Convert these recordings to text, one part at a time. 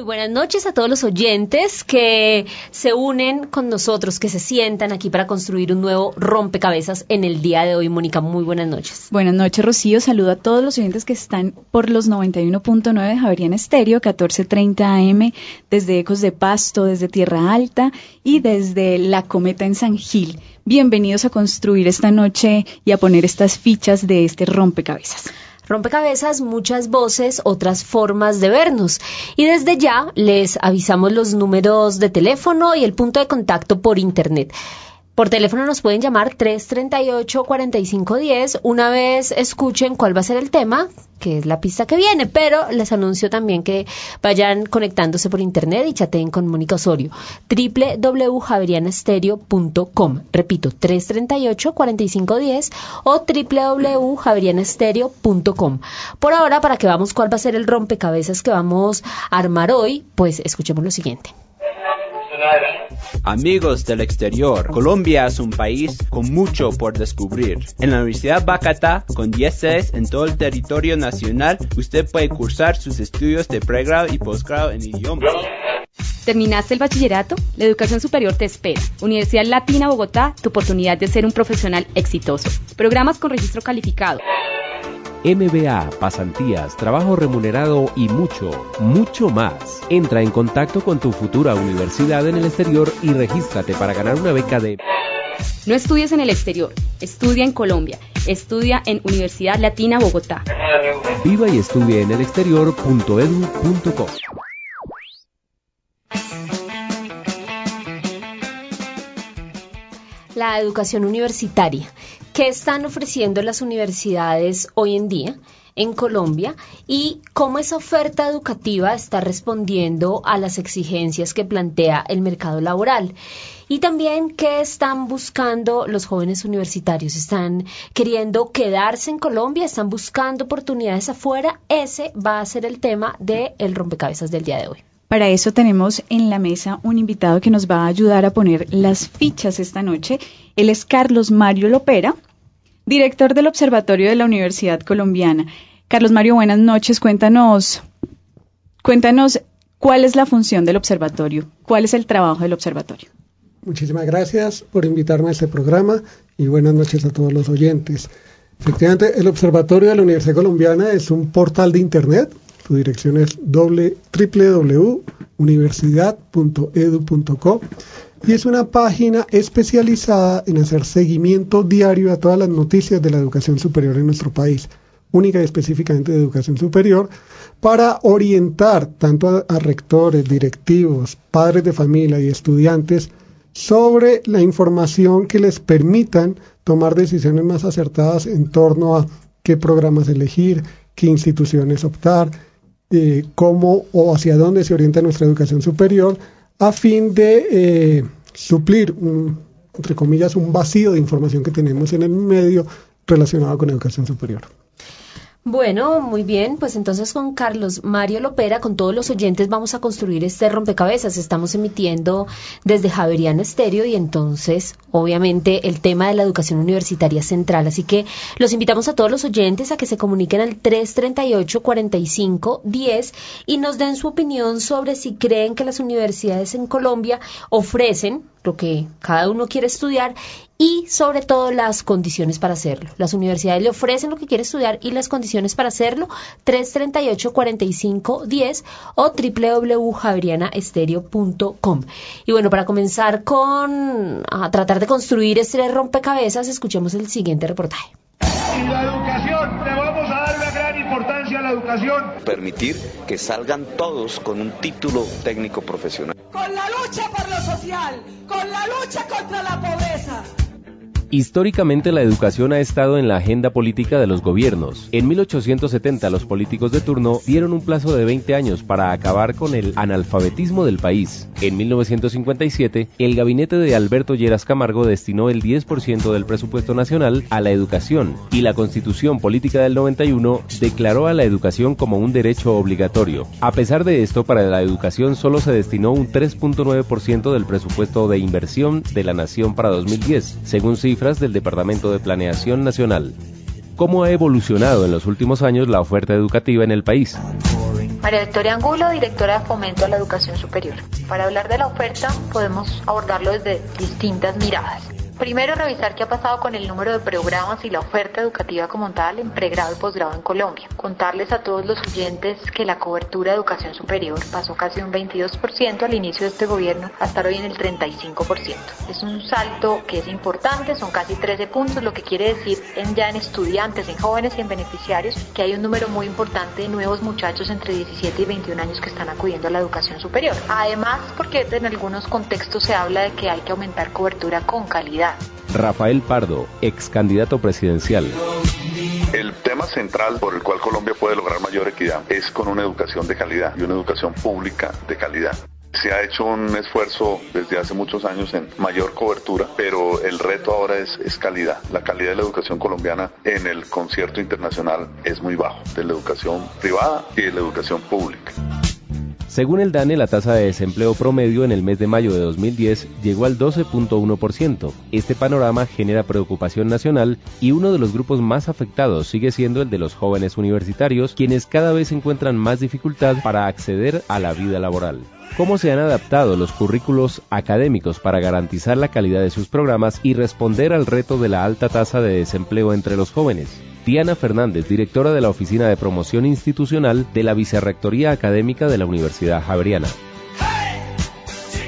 Muy buenas noches a todos los oyentes que se unen con nosotros, que se sientan aquí para construir un nuevo rompecabezas en el día de hoy. Mónica, muy buenas noches. Buenas noches, Rocío. Saludo a todos los oyentes que están por los 91.9 de Javerian Estéreo, 1430 AM, desde Ecos de Pasto, desde Tierra Alta y desde La Cometa en San Gil. Bienvenidos a construir esta noche y a poner estas fichas de este rompecabezas. Rompecabezas, muchas voces, otras formas de vernos. Y desde ya les avisamos los números de teléfono y el punto de contacto por internet. Por teléfono nos pueden llamar 338-4510. Una vez escuchen cuál va a ser el tema, que es la pista que viene, pero les anuncio también que vayan conectándose por internet y chateen con Mónica Osorio. www.javerianestereo.com. Repito, 338-4510 o www.javerianestereo.com. Por ahora, para que vamos cuál va a ser el rompecabezas que vamos a armar hoy, pues escuchemos lo siguiente. Amigos del exterior, Colombia es un país con mucho por descubrir. En la Universidad Bacatá, con 10 sedes en todo el territorio nacional, usted puede cursar sus estudios de pregrado y posgrado en idiomas. ¿Terminaste el bachillerato? La educación superior te espera. Universidad Latina Bogotá, tu oportunidad de ser un profesional exitoso. Programas con registro calificado. MBA, pasantías, trabajo remunerado y mucho, mucho más. Entra en contacto con tu futura universidad en el exterior y regístrate para ganar una beca de... No estudies en el exterior, estudia en Colombia. Estudia en Universidad Latina Bogotá. Viva y estudie en el exterior.edu.co. La educación universitaria. ¿Qué están ofreciendo las universidades hoy en día en Colombia y cómo esa oferta educativa está respondiendo a las exigencias que plantea el mercado laboral? Y también qué están buscando los jóvenes universitarios. ¿Están queriendo quedarse en Colombia? ¿Están buscando oportunidades afuera? Ese va a ser el tema del el rompecabezas del día de hoy. Para eso tenemos en la mesa un invitado que nos va a ayudar a poner las fichas esta noche. Él es Carlos Mario Lopera, director del Observatorio de la Universidad Colombiana. Carlos Mario, buenas noches. Cuéntanos, cuéntanos cuál es la función del observatorio, cuál es el trabajo del observatorio. Muchísimas gracias por invitarme a este programa y buenas noches a todos los oyentes. Efectivamente, el Observatorio de la Universidad Colombiana es un portal de Internet. Su dirección es www.universidad.edu.co y es una página especializada en hacer seguimiento diario a todas las noticias de la educación superior en nuestro país, única y específicamente de educación superior, para orientar tanto a, a rectores, directivos, padres de familia y estudiantes sobre la información que les permitan tomar decisiones más acertadas en torno a qué programas elegir, qué instituciones optar, eh, cómo o hacia dónde se orienta nuestra educación superior, a fin de eh, suplir, un, entre comillas, un vacío de información que tenemos en el medio relacionado con educación superior. Bueno, muy bien, pues entonces con Carlos Mario Lopera, con todos los oyentes vamos a construir este rompecabezas. Estamos emitiendo desde Javeriana Estéreo y entonces, obviamente, el tema de la educación universitaria central. Así que los invitamos a todos los oyentes a que se comuniquen al 338-4510 y nos den su opinión sobre si creen que las universidades en Colombia ofrecen lo que cada uno quiere estudiar y sobre todo las condiciones para hacerlo. Las universidades le ofrecen lo que quiere estudiar y las condiciones para hacerlo 338-4510 o www.javerianaestereo.com. Y bueno, para comenzar con a tratar de construir este rompecabezas, escuchemos el siguiente reportaje. Y la educación, le vamos a Permitir que salgan todos con un título técnico profesional. Con la lucha por lo social, con la lucha contra la pobreza. Históricamente la educación ha estado en la agenda política de los gobiernos. En 1870 los políticos de turno dieron un plazo de 20 años para acabar con el analfabetismo del país. En 1957 el gabinete de Alberto Lleras Camargo destinó el 10% del presupuesto nacional a la educación y la constitución política del 91 declaró a la educación como un derecho obligatorio. A pesar de esto, para la educación solo se destinó un 3.9% del presupuesto de inversión de la nación para 2010, según cifras del Departamento de Planeación Nacional. ¿Cómo ha evolucionado en los últimos años la oferta educativa en el país? María Victoria Angulo, directora de Fomento a la Educación Superior. Para hablar de la oferta podemos abordarlo desde distintas miradas. Primero, revisar qué ha pasado con el número de programas y la oferta educativa como tal en pregrado y posgrado en Colombia. Contarles a todos los oyentes que la cobertura de educación superior pasó casi un 22% al inicio de este gobierno a estar hoy en el 35%. Es un salto que es importante, son casi 13 puntos, lo que quiere decir en ya en estudiantes, en jóvenes y en beneficiarios que hay un número muy importante de nuevos muchachos entre 17 y 21 años que están acudiendo a la educación superior. Además, porque en algunos contextos se habla de que hay que aumentar cobertura con calidad Rafael Pardo, ex candidato presidencial. El tema central por el cual Colombia puede lograr mayor equidad es con una educación de calidad y una educación pública de calidad. Se ha hecho un esfuerzo desde hace muchos años en mayor cobertura, pero el reto ahora es, es, calidad. La calidad de la educación colombiana en el concierto internacional es muy bajo, de la educación privada y de la educación pública. Según el DANE, la tasa de desempleo promedio en el mes de mayo de 2010 llegó al 12.1%. Este panorama genera preocupación nacional y uno de los grupos más afectados sigue siendo el de los jóvenes universitarios, quienes cada vez encuentran más dificultad para acceder a la vida laboral. ¿Cómo se han adaptado los currículos académicos para garantizar la calidad de sus programas y responder al reto de la alta tasa de desempleo entre los jóvenes? Diana Fernández, directora de la Oficina de Promoción Institucional de la Vicerrectoría Académica de la Universidad Javeriana.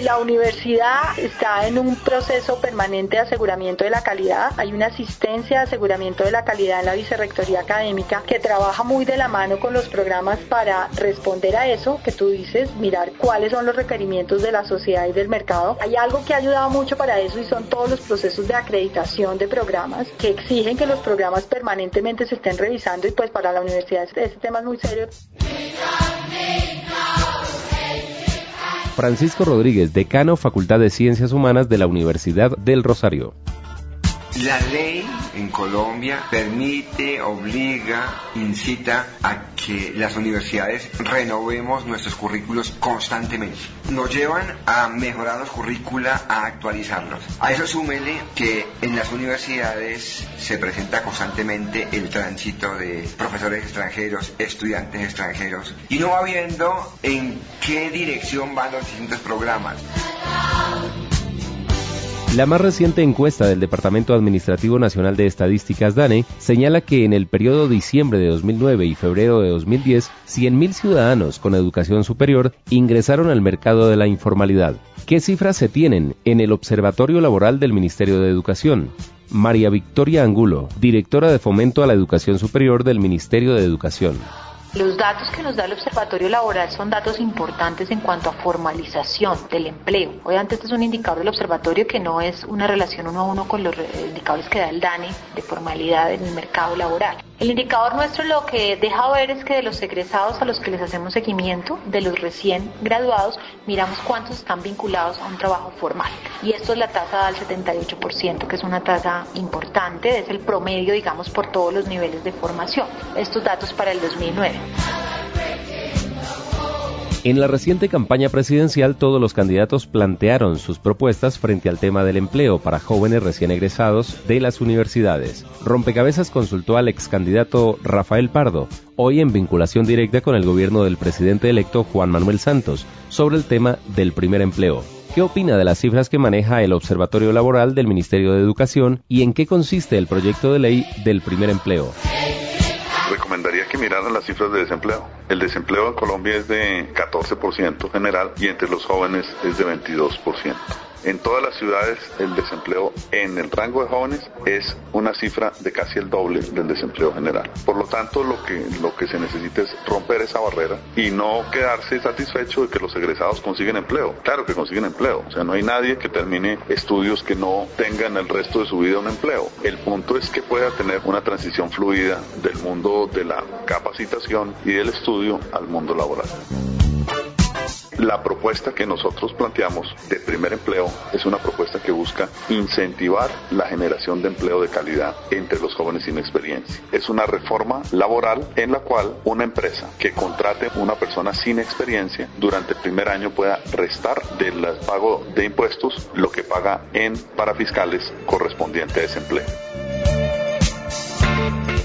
La universidad está en un proceso permanente de aseguramiento de la calidad. Hay una asistencia de aseguramiento de la calidad en la Vicerrectoría Académica que trabaja muy de la mano con los programas para responder a eso que tú dices, mirar cuáles son los requerimientos de la sociedad y del mercado. Hay algo que ha ayudado mucho para eso y son todos los procesos de acreditación de programas que exigen que los programas permanentemente se estén revisando y pues para la universidad este, este tema es muy serio. Francisco Rodríguez, decano Facultad de Ciencias Humanas de la Universidad del Rosario. La ley en Colombia permite, obliga, incita a que las universidades renovemos nuestros currículos constantemente. Nos llevan a mejorar los currícula, a actualizarlos. A eso súmele que en las universidades se presenta constantemente el tránsito de profesores extranjeros, estudiantes extranjeros, y no va viendo en qué dirección van los distintos programas. La más reciente encuesta del Departamento Administrativo Nacional de Estadísticas DANE señala que en el periodo diciembre de 2009 y febrero de 2010, 100.000 ciudadanos con educación superior ingresaron al mercado de la informalidad. ¿Qué cifras se tienen en el Observatorio Laboral del Ministerio de Educación? María Victoria Angulo, directora de Fomento a la Educación Superior del Ministerio de Educación. Los datos que nos da el Observatorio Laboral son datos importantes en cuanto a formalización del empleo. Obviamente este es un indicador del observatorio que no es una relación uno a uno con los indicadores que da el DANE de formalidad en el mercado laboral. El indicador nuestro lo que deja ver es que de los egresados a los que les hacemos seguimiento, de los recién graduados, miramos cuántos están vinculados a un trabajo formal. Y esto es la tasa del 78%, que es una tasa importante, es el promedio, digamos, por todos los niveles de formación. Estos datos para el 2009. En la reciente campaña presidencial todos los candidatos plantearon sus propuestas frente al tema del empleo para jóvenes recién egresados de las universidades. Rompecabezas consultó al ex candidato Rafael Pardo, hoy en vinculación directa con el gobierno del presidente electo Juan Manuel Santos, sobre el tema del primer empleo. ¿Qué opina de las cifras que maneja el Observatorio Laboral del Ministerio de Educación y en qué consiste el proyecto de ley del primer empleo? Recomendaría que miraran las cifras de desempleo. El desempleo en Colombia es de 14% general y entre los jóvenes es de 22%. En todas las ciudades el desempleo en el rango de jóvenes es una cifra de casi el doble del desempleo general. Por lo tanto, lo que, lo que se necesita es romper esa barrera y no quedarse satisfecho de que los egresados consiguen empleo. Claro que consiguen empleo. O sea, no hay nadie que termine estudios que no tengan el resto de su vida un empleo. El punto es que pueda tener una transición fluida del mundo de la capacitación y del estudio al mundo laboral. La propuesta que nosotros planteamos de primer empleo es una propuesta que busca incentivar la generación de empleo de calidad entre los jóvenes sin experiencia. Es una reforma laboral en la cual una empresa que contrate una persona sin experiencia durante el primer año pueda restar del pago de impuestos lo que paga en parafiscales correspondiente a ese empleo.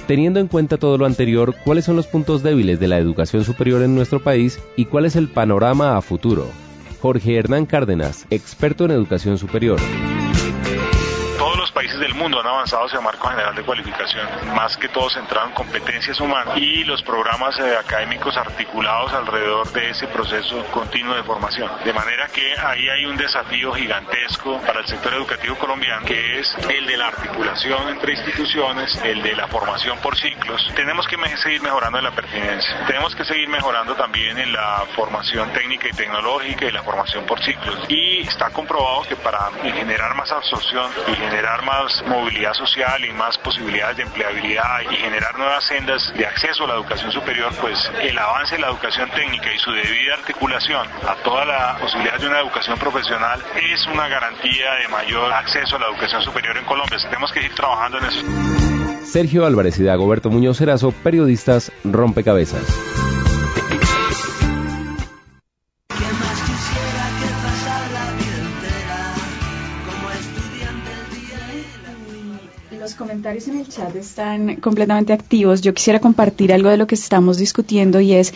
Teniendo en cuenta todo lo anterior, ¿cuáles son los puntos débiles de la educación superior en nuestro país y cuál es el panorama a futuro? Jorge Hernán Cárdenas, experto en educación superior mundo han avanzado hacia marco general de cualificación, más que todo centrado en competencias humanas y los programas eh, académicos articulados alrededor de ese proceso continuo de formación. De manera que ahí hay un desafío gigantesco para el sector educativo colombiano, que es el de la articulación entre instituciones, el de la formación por ciclos. Tenemos que seguir mejorando en la pertinencia. Tenemos que seguir mejorando también en la formación técnica y tecnológica y la formación por ciclos. Y está comprobado que para generar más absorción y generar más movilidad social y más posibilidades de empleabilidad y generar nuevas sendas de acceso a la educación superior, pues el avance de la educación técnica y su debida articulación a toda la posibilidad de una educación profesional es una garantía de mayor acceso a la educación superior en Colombia. Tenemos que ir trabajando en eso. Sergio Álvarez y Dagoberto Muñoz Erazo, periodistas Rompecabezas. Comentarios en el chat están completamente activos. Yo quisiera compartir algo de lo que estamos discutiendo y es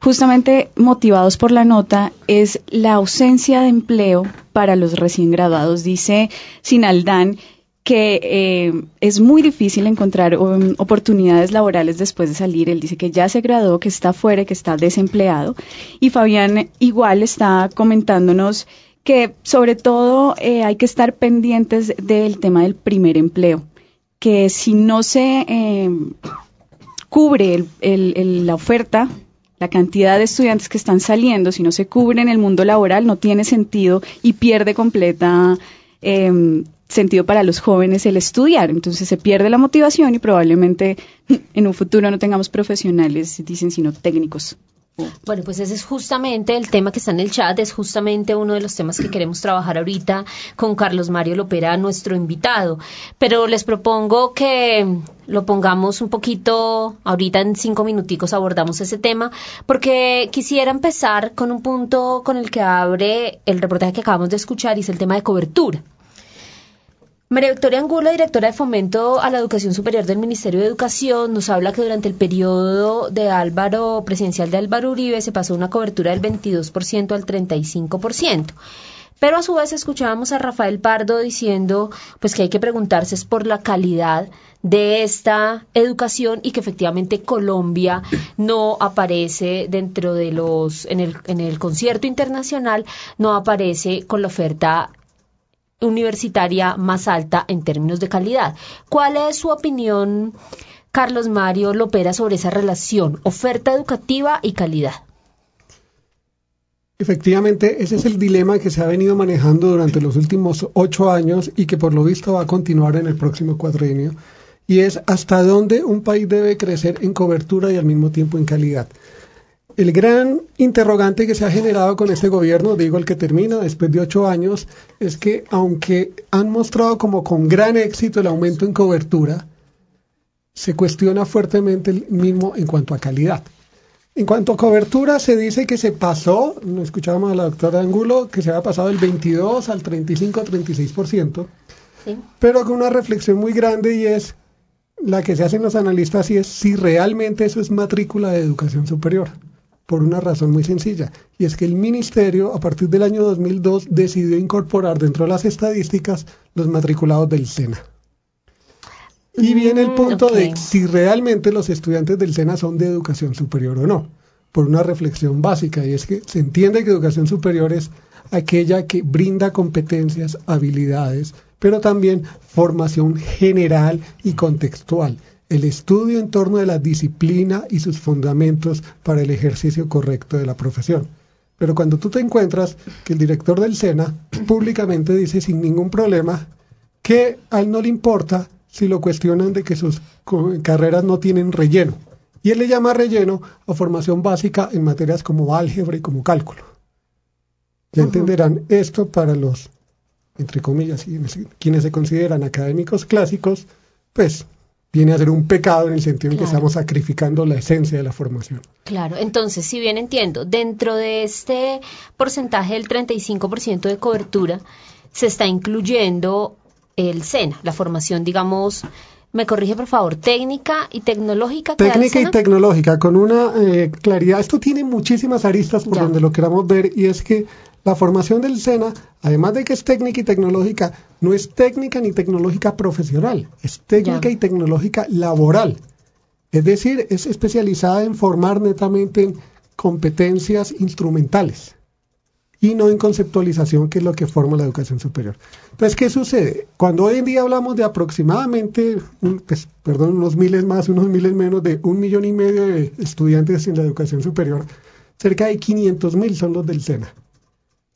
justamente motivados por la nota, es la ausencia de empleo para los recién graduados. Dice Sinaldán que eh, es muy difícil encontrar um, oportunidades laborales después de salir. Él dice que ya se graduó, que está fuera, que está desempleado. Y Fabián igual está comentándonos que sobre todo eh, hay que estar pendientes del tema del primer empleo que si no se eh, cubre la oferta, la cantidad de estudiantes que están saliendo, si no se cubre en el mundo laboral, no tiene sentido y pierde completa em, sentido para los jóvenes el estudiar. Entonces se pierde la motivación y probablemente en un futuro no tengamos profesionales, dicen, sino técnicos. Bueno, pues ese es justamente el tema que está en el chat, es justamente uno de los temas que queremos trabajar ahorita con Carlos Mario Lopera, nuestro invitado. Pero les propongo que lo pongamos un poquito, ahorita en cinco minuticos abordamos ese tema, porque quisiera empezar con un punto con el que abre el reportaje que acabamos de escuchar y es el tema de cobertura. María Victoria Angulo, directora de Fomento a la Educación Superior del Ministerio de Educación, nos habla que durante el periodo de Álvaro, presidencial de Álvaro Uribe, se pasó una cobertura del 22% al 35%. Pero a su vez escuchábamos a Rafael Pardo diciendo pues que hay que preguntarse es por la calidad de esta educación y que efectivamente Colombia no aparece dentro de los en el en el concierto internacional no aparece con la oferta universitaria más alta en términos de calidad. ¿Cuál es su opinión, Carlos Mario Lopera, sobre esa relación oferta educativa y calidad? Efectivamente, ese es el dilema que se ha venido manejando durante los últimos ocho años y que por lo visto va a continuar en el próximo cuadrenio, y es hasta dónde un país debe crecer en cobertura y al mismo tiempo en calidad. El gran interrogante que se ha generado con este gobierno, digo el que termina después de ocho años, es que aunque han mostrado como con gran éxito el aumento en cobertura, se cuestiona fuertemente el mismo en cuanto a calidad. En cuanto a cobertura, se dice que se pasó, escuchábamos a la doctora Angulo, que se había pasado del 22 al 35-36%, sí. pero con una reflexión muy grande y es la que se hacen los analistas y es si realmente eso es matrícula de educación superior por una razón muy sencilla, y es que el ministerio a partir del año 2002 decidió incorporar dentro de las estadísticas los matriculados del SENA. Y viene el punto de si realmente los estudiantes del SENA son de educación superior o no, por una reflexión básica, y es que se entiende que educación superior es aquella que brinda competencias, habilidades, pero también formación general y contextual, el estudio en torno de la disciplina y sus fundamentos para el ejercicio correcto de la profesión. Pero cuando tú te encuentras que el director del SENA públicamente dice sin ningún problema que a él no le importa si lo cuestionan de que sus carreras no tienen relleno. Y él le llama relleno a formación básica en materias como álgebra y como cálculo. Ya entenderán esto para los, entre comillas, quienes se consideran académicos clásicos, pues viene a ser un pecado en el sentido en que estamos sacrificando la esencia de la formación. Claro, entonces, si bien entiendo, dentro de este porcentaje del 35% de cobertura, se está incluyendo el SENA, la formación, digamos, me corrige por favor, técnica y tecnológica. Técnica y tecnológica, con una eh, claridad. Esto tiene muchísimas aristas por donde lo queramos ver y es que la formación del SENA, además de que es técnica y tecnológica, no es técnica ni tecnológica profesional, es técnica y tecnológica laboral. Es decir, es especializada en formar netamente en competencias instrumentales y no en conceptualización, que es lo que forma la educación superior. Entonces, ¿qué sucede? Cuando hoy en día hablamos de aproximadamente, pues, perdón, unos miles más, unos miles menos de un millón y medio de estudiantes en la educación superior, cerca de 500 mil son los del SENA.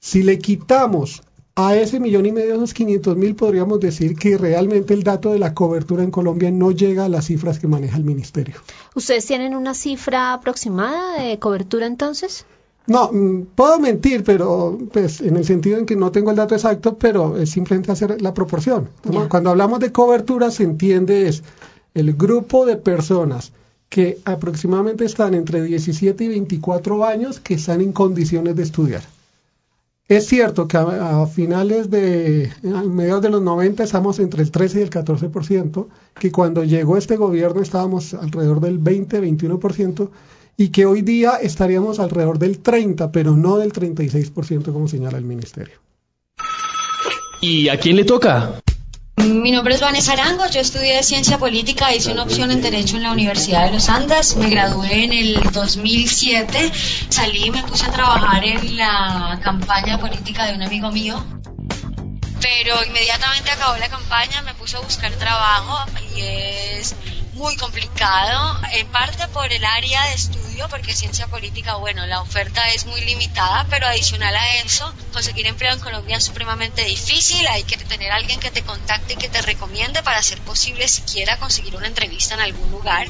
Si le quitamos a ese millón y medio, esos 500 mil, podríamos decir que realmente el dato de la cobertura en Colombia no llega a las cifras que maneja el ministerio. ¿Ustedes tienen una cifra aproximada de cobertura entonces? No, mm, puedo mentir, pero pues en el sentido en que no tengo el dato exacto, pero es simplemente hacer la proporción. Cuando hablamos de cobertura se entiende es el grupo de personas que aproximadamente están entre 17 y 24 años que están en condiciones de estudiar. Es cierto que a, finales de, a mediados de los 90 estamos entre el 13 y el 14%, que cuando llegó este gobierno estábamos alrededor del 20-21%, y que hoy día estaríamos alrededor del 30, pero no del 36% como señala el ministerio. ¿Y a quién le toca? Mi nombre es Vanessa Arango, yo estudié Ciencia Política, hice una opción en Derecho en la Universidad de los Andes, me gradué en el 2007, salí y me puse a trabajar en la campaña política de un amigo mío, pero inmediatamente acabó la campaña, me puse a buscar trabajo y es muy complicado, en parte por el área de estudio, porque ciencia política, bueno, la oferta es muy limitada, pero adicional a eso, conseguir empleo en Colombia es supremamente difícil, hay que tener alguien que te contacte y que te recomiende para hacer posible siquiera conseguir una entrevista en algún lugar.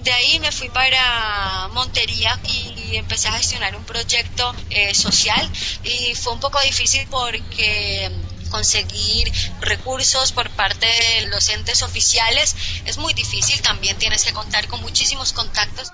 De ahí me fui para Montería y, empecé a gestionar un proyecto eh, social. Y fue un poco difícil porque conseguir recursos por parte de los oficiales es muy difícil, también tienes que contar con muchísimos contactos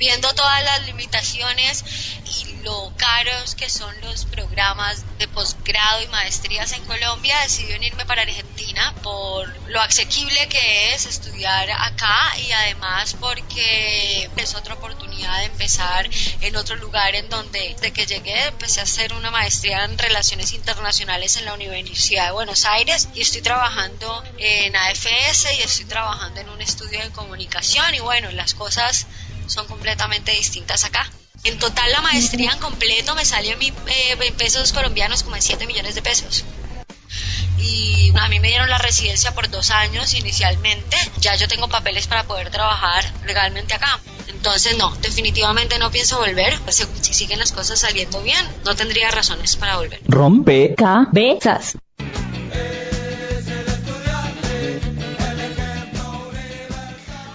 viendo todas las limitaciones y lo caros que son los programas de posgrado y maestrías en Colombia, decidí irme para Argentina por lo asequible que es estudiar acá y además porque es otra oportunidad de empezar en otro lugar en donde desde que llegué empecé a hacer una maestría en relaciones internacionales en la Universidad de Buenos Aires y estoy trabajando en AFS y estoy trabajando en un estudio de comunicación y bueno, las cosas son completamente distintas acá. En total la maestría en completo me salió en, eh, pesos colombianos como en 7 millones de pesos. Y a mí me dieron la residencia por dos años inicialmente. Ya yo tengo papeles para poder trabajar legalmente acá. Entonces no, definitivamente no pienso volver. Si siguen las cosas saliendo bien, no tendría razones para volver. Rompe.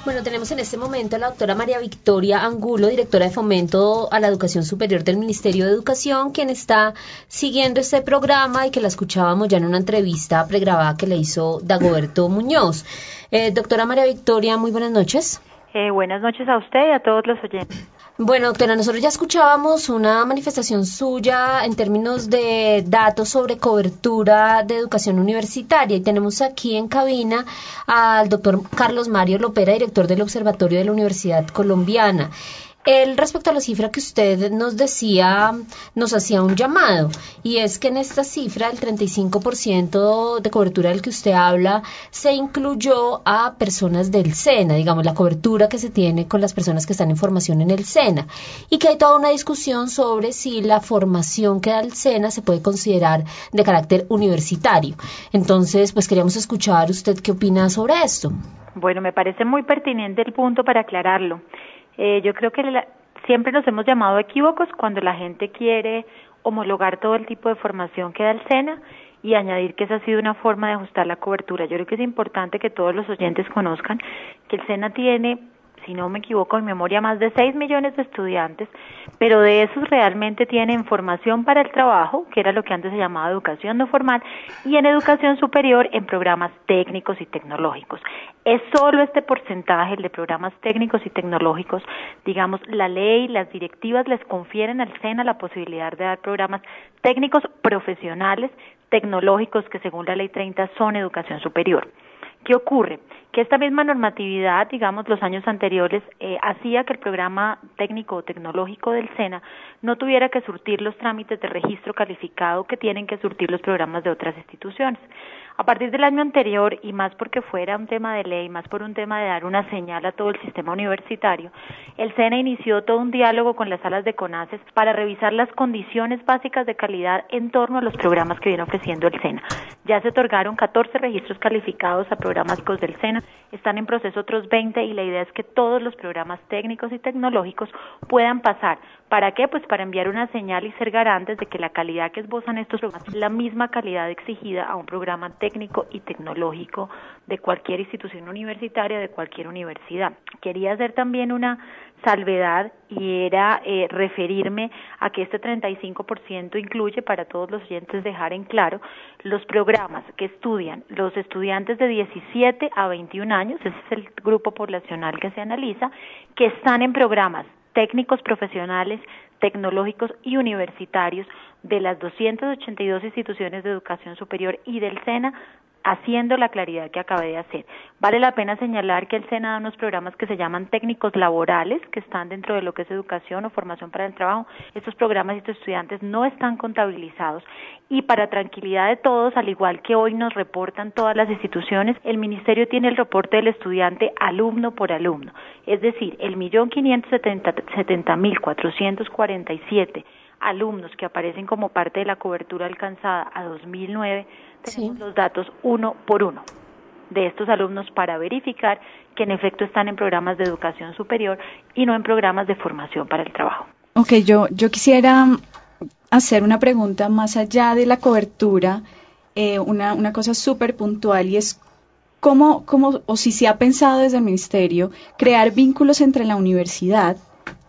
Bueno, tenemos en este momento a la doctora María Victoria Angulo, directora de Fomento a la Educación Superior del Ministerio de Educación, quien está siguiendo este programa y que la escuchábamos ya en una entrevista pregrabada que le hizo Dagoberto Muñoz. Eh, doctora María Victoria, muy buenas noches. Eh, buenas noches a usted y a todos los oyentes. Bueno, doctora, nosotros ya escuchábamos una manifestación suya en términos de datos sobre cobertura de educación universitaria y tenemos aquí en cabina al doctor Carlos Mario Lopera, director del Observatorio de la Universidad Colombiana. Él respecto a la cifra que usted nos decía, nos hacía un llamado, y es que en esta cifra, el 35% de cobertura del que usted habla, se incluyó a personas del SENA, digamos, la cobertura que se tiene con las personas que están en formación en el SENA, y que hay toda una discusión sobre si la formación que da el SENA se puede considerar de carácter universitario. Entonces, pues queríamos escuchar usted qué opina sobre esto. Bueno, me parece muy pertinente el punto para aclararlo. Eh, yo creo que siempre nos hemos llamado equívocos cuando la gente quiere homologar todo el tipo de formación que da el SENA y añadir que esa ha sido una forma de ajustar la cobertura. Yo creo que es importante que todos los oyentes conozcan que el SENA tiene si no me equivoco en memoria, más de 6 millones de estudiantes, pero de esos realmente tienen formación para el trabajo, que era lo que antes se llamaba educación no formal, y en educación superior en programas técnicos y tecnológicos. Es solo este porcentaje, el de programas técnicos y tecnológicos, digamos, la ley, las directivas les confieren al SENA la posibilidad de dar programas técnicos profesionales, tecnológicos, que según la ley 30 son educación superior. ¿Qué ocurre? Que esta misma normatividad, digamos, los años anteriores, eh, hacía que el programa técnico o tecnológico del SENA no tuviera que surtir los trámites de registro calificado que tienen que surtir los programas de otras instituciones. A partir del año anterior, y más porque fuera un tema de ley, más por un tema de dar una señal a todo el sistema universitario, el SENA inició todo un diálogo con las salas de CONACES para revisar las condiciones básicas de calidad en torno a los programas que viene ofreciendo el SENA. Ya se otorgaron 14 registros calificados a programas del SENA, están en proceso otros 20 y la idea es que todos los programas técnicos y tecnológicos puedan pasar. ¿Para qué? Pues para enviar una señal y ser garantes de que la calidad que esbozan estos programas es la misma calidad exigida a un programa técnico y tecnológico de cualquier institución universitaria, de cualquier universidad. Quería hacer también una salvedad y era eh, referirme a que este 35% incluye, para todos los oyentes dejar en claro, los programas que estudian los estudiantes de 17 a 21 años, ese es el grupo poblacional que se analiza, que están en programas técnicos profesionales, tecnológicos y universitarios de las 282 instituciones de educación superior y del SENA haciendo la claridad que acabé de hacer. Vale la pena señalar que el SENA da unos programas que se llaman técnicos laborales, que están dentro de lo que es educación o formación para el trabajo. Estos programas y estos estudiantes no están contabilizados y para tranquilidad de todos, al igual que hoy nos reportan todas las instituciones, el Ministerio tiene el reporte del estudiante alumno por alumno. Es decir, el millón quinientos setenta mil cuatrocientos cuarenta y siete alumnos que aparecen como parte de la cobertura alcanzada a 2009 tenemos los datos uno por uno de estos alumnos para verificar que en efecto están en programas de educación superior y no en programas de formación para el trabajo. Ok, yo, yo quisiera hacer una pregunta más allá de la cobertura, eh, una, una cosa súper puntual y es cómo, cómo, o si se ha pensado desde el Ministerio, crear vínculos entre la universidad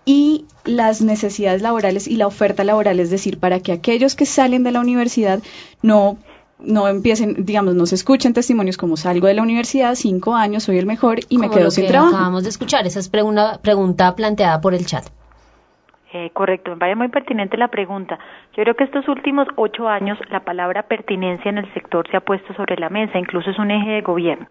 y las necesidades laborales y la oferta laboral, es decir, para que aquellos que salen de la universidad no no empiecen, digamos, no se escuchen testimonios como salgo de la universidad, cinco años, soy el mejor y me quedo sin trabajo. Acabamos de escuchar, esa es una pregunta planteada por el chat. Eh, correcto, me parece muy pertinente la pregunta. Yo creo que estos últimos ocho años la palabra pertinencia en el sector se ha puesto sobre la mesa, incluso es un eje de gobierno.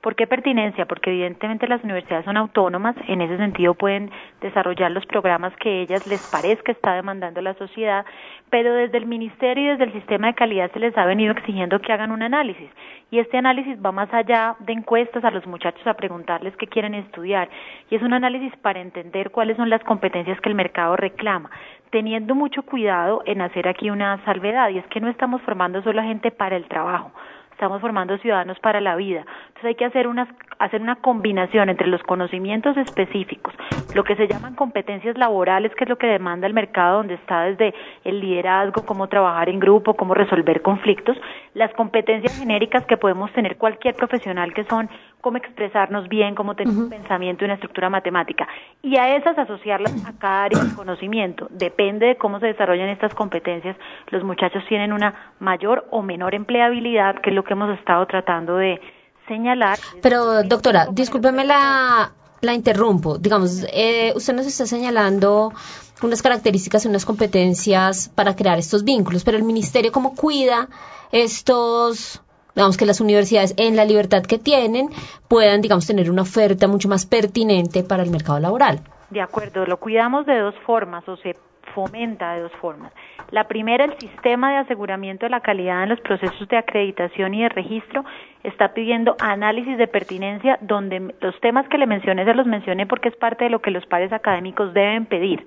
¿Por qué pertinencia? Porque evidentemente las universidades son autónomas, en ese sentido pueden desarrollar los programas que ellas les parezca está demandando la sociedad, pero desde el ministerio y desde el sistema de calidad se les ha venido exigiendo que hagan un análisis. Y este análisis va más allá de encuestas a los muchachos a preguntarles qué quieren estudiar. Y es un análisis para entender cuáles son las competencias que el mercado reclama, teniendo mucho cuidado en hacer aquí una salvedad, y es que no estamos formando solo a gente para el trabajo estamos formando ciudadanos para la vida. Entonces hay que hacer una, hacer una combinación entre los conocimientos específicos, lo que se llaman competencias laborales, que es lo que demanda el mercado, donde está desde el liderazgo, cómo trabajar en grupo, cómo resolver conflictos, las competencias genéricas que podemos tener cualquier profesional, que son cómo expresarnos bien, cómo tener un pensamiento y una estructura matemática. Y a esas asociarlas a cada área de conocimiento. Depende de cómo se desarrollan estas competencias, los muchachos tienen una mayor o menor empleabilidad, que es lo que hemos estado tratando de señalar. Pero, doctora, discúlpeme la, la interrumpo. Digamos, eh, usted nos está señalando unas características y unas competencias para crear estos vínculos, pero el ministerio cómo cuida estos digamos que las universidades en la libertad que tienen puedan digamos tener una oferta mucho más pertinente para el mercado laboral. De acuerdo, lo cuidamos de dos formas o se fomenta de dos formas. La primera, el sistema de aseguramiento de la calidad en los procesos de acreditación y de registro está pidiendo análisis de pertinencia donde los temas que le mencioné se los mencioné porque es parte de lo que los pares académicos deben pedir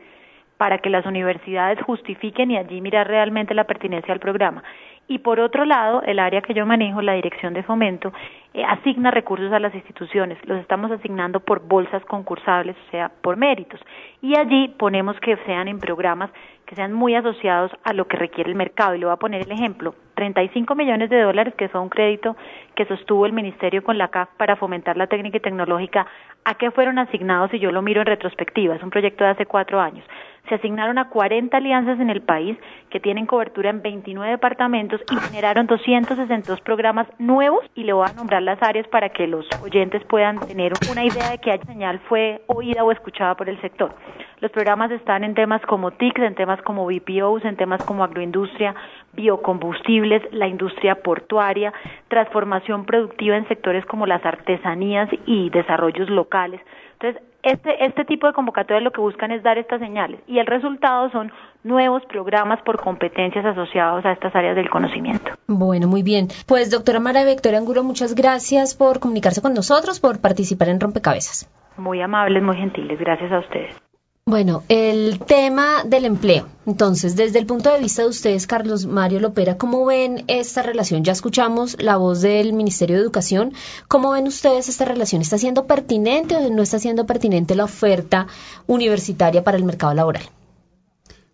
para que las universidades justifiquen y allí mirar realmente la pertinencia al programa. Y por otro lado, el área que yo manejo, la Dirección de Fomento, eh, asigna recursos a las instituciones. Los estamos asignando por bolsas concursables, o sea, por méritos. Y allí ponemos que sean en programas sean muy asociados a lo que requiere el mercado. Y le voy a poner el ejemplo. 35 millones de dólares, que fue un crédito que sostuvo el Ministerio con la CAF para fomentar la técnica y tecnológica, ¿a qué fueron asignados? Si yo lo miro en retrospectiva, es un proyecto de hace cuatro años se asignaron a 40 alianzas en el país que tienen cobertura en 29 departamentos y generaron 262 programas nuevos y le voy a nombrar las áreas para que los oyentes puedan tener una idea de que señal fue oída o escuchada por el sector. Los programas están en temas como TICs, en temas como BPOs, en temas como agroindustria, biocombustibles, la industria portuaria, transformación productiva en sectores como las artesanías y desarrollos locales. Entonces, este, este tipo de convocatorias lo que buscan es dar estas señales y el resultado son nuevos programas por competencias asociados a estas áreas del conocimiento. Bueno, muy bien. Pues doctora Mara Victoria Angulo, muchas gracias por comunicarse con nosotros, por participar en Rompecabezas. Muy amables, muy gentiles. Gracias a ustedes. Bueno, el tema del empleo. Entonces, desde el punto de vista de ustedes, Carlos Mario Lopera, ¿cómo ven esta relación? Ya escuchamos la voz del Ministerio de Educación. ¿Cómo ven ustedes esta relación? ¿Está siendo pertinente o no está siendo pertinente la oferta universitaria para el mercado laboral?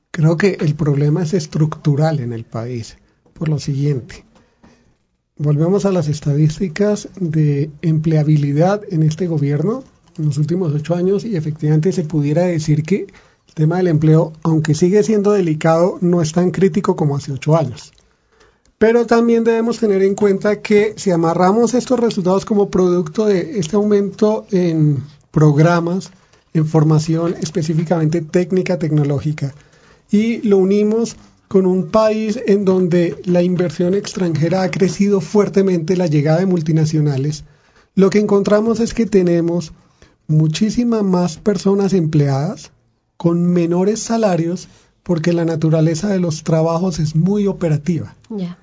Creo que el problema es estructural en el país, por lo siguiente. Volvemos a las estadísticas de empleabilidad en este gobierno en los últimos ocho años y efectivamente se pudiera decir que el tema del empleo, aunque sigue siendo delicado, no es tan crítico como hace ocho años. Pero también debemos tener en cuenta que si amarramos estos resultados como producto de este aumento en programas, en formación específicamente técnica, tecnológica, y lo unimos con un país en donde la inversión extranjera ha crecido fuertemente, la llegada de multinacionales, lo que encontramos es que tenemos muchísimas más personas empleadas con menores salarios porque la naturaleza de los trabajos es muy operativa.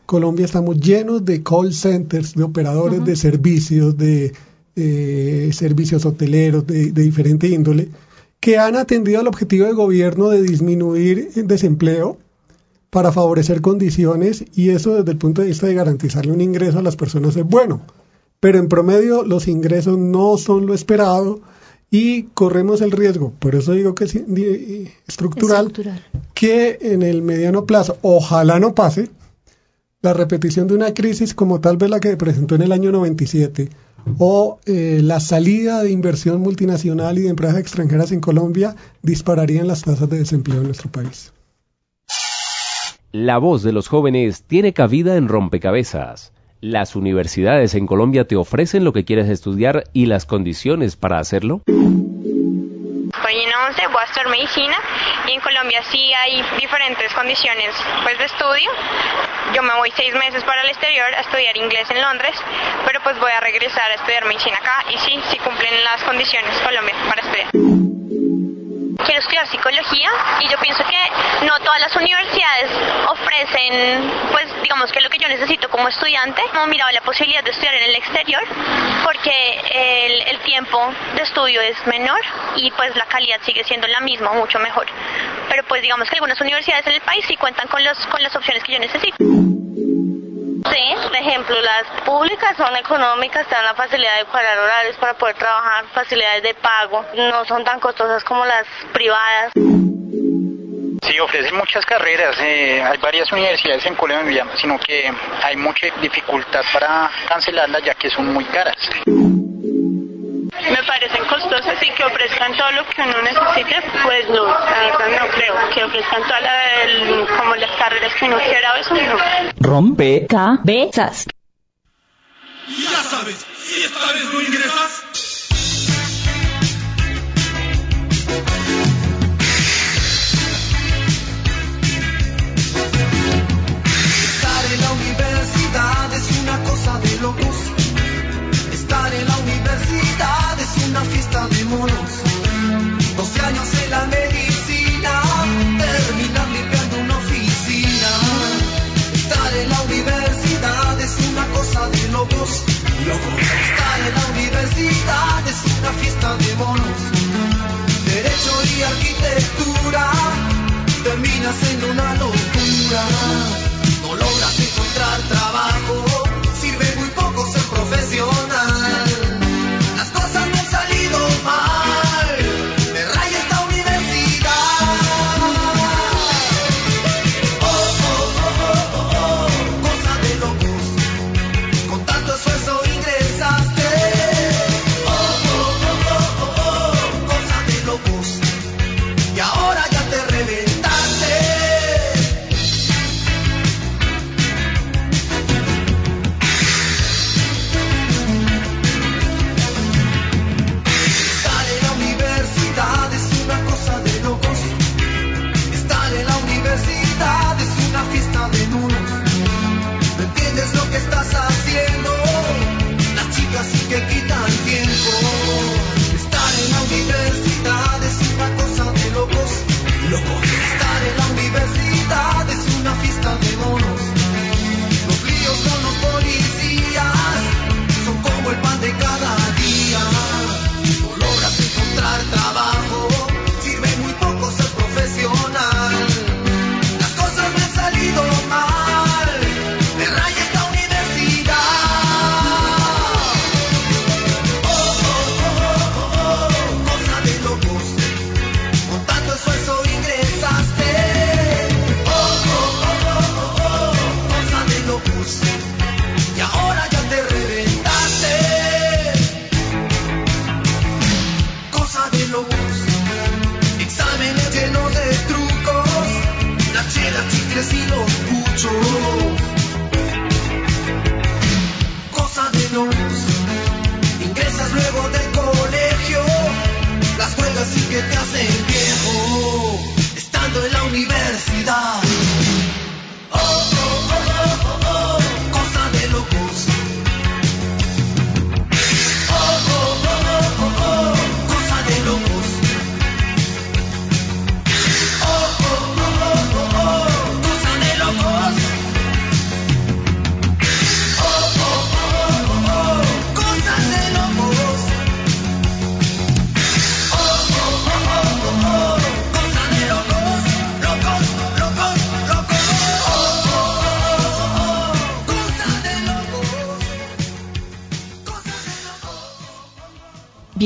Colombia estamos llenos de call centers, de operadores de servicios, de eh, servicios hoteleros de, de, diferente índole, que han atendido al objetivo de gobierno de disminuir el desempleo para favorecer condiciones y eso desde el punto de vista de garantizarle un ingreso a las personas es bueno. Pero en promedio los ingresos no son lo esperado y corremos el riesgo, por eso digo que es estructural, que en el mediano plazo, ojalá no pase, la repetición de una crisis como tal vez la que presentó en el año 97 o eh, la salida de inversión multinacional y de empresas extranjeras en Colombia dispararían las tasas de desempleo en nuestro país. La voz de los jóvenes tiene cabida en rompecabezas. ¿Las universidades en Colombia te ofrecen lo que quieres estudiar y las condiciones para hacerlo? Soy en 11, voy a estudiar medicina y en Colombia sí hay diferentes condiciones pues, de estudio. Yo me voy seis meses para el exterior a estudiar inglés en Londres, pero pues voy a regresar a estudiar medicina acá y sí, sí cumplen las condiciones Colombia para estudiar estudiar psicología y yo pienso que no todas las universidades ofrecen, pues digamos que lo que yo necesito como estudiante, como mirado la posibilidad de estudiar en el exterior, porque el, el tiempo de estudio es menor y pues la calidad sigue siendo la misma, mucho mejor. Pero pues digamos que algunas universidades en el país sí cuentan con, los, con las opciones que yo necesito. Sí, por ejemplo, las públicas son económicas, te dan la facilidad de cuadrar horarios para poder trabajar, facilidades de pago, no son tan costosas como las privadas. Sí, ofrecen muchas carreras. Eh, hay varias universidades en Colombia, sino que hay mucha dificultad para cancelarlas ya que son muy caras me parecen costosas y que ofrezcan todo lo que uno necesite, pues no, la verdad no creo. Que ofrezcan todas la, como las carreras que uno quiera, eso no. Rompe cabezas. Ya sabes, si esta vez no ingresas, monos, 12 años en la medicina, terminar limpiando una oficina. Estar en la universidad es una cosa de locos, locos.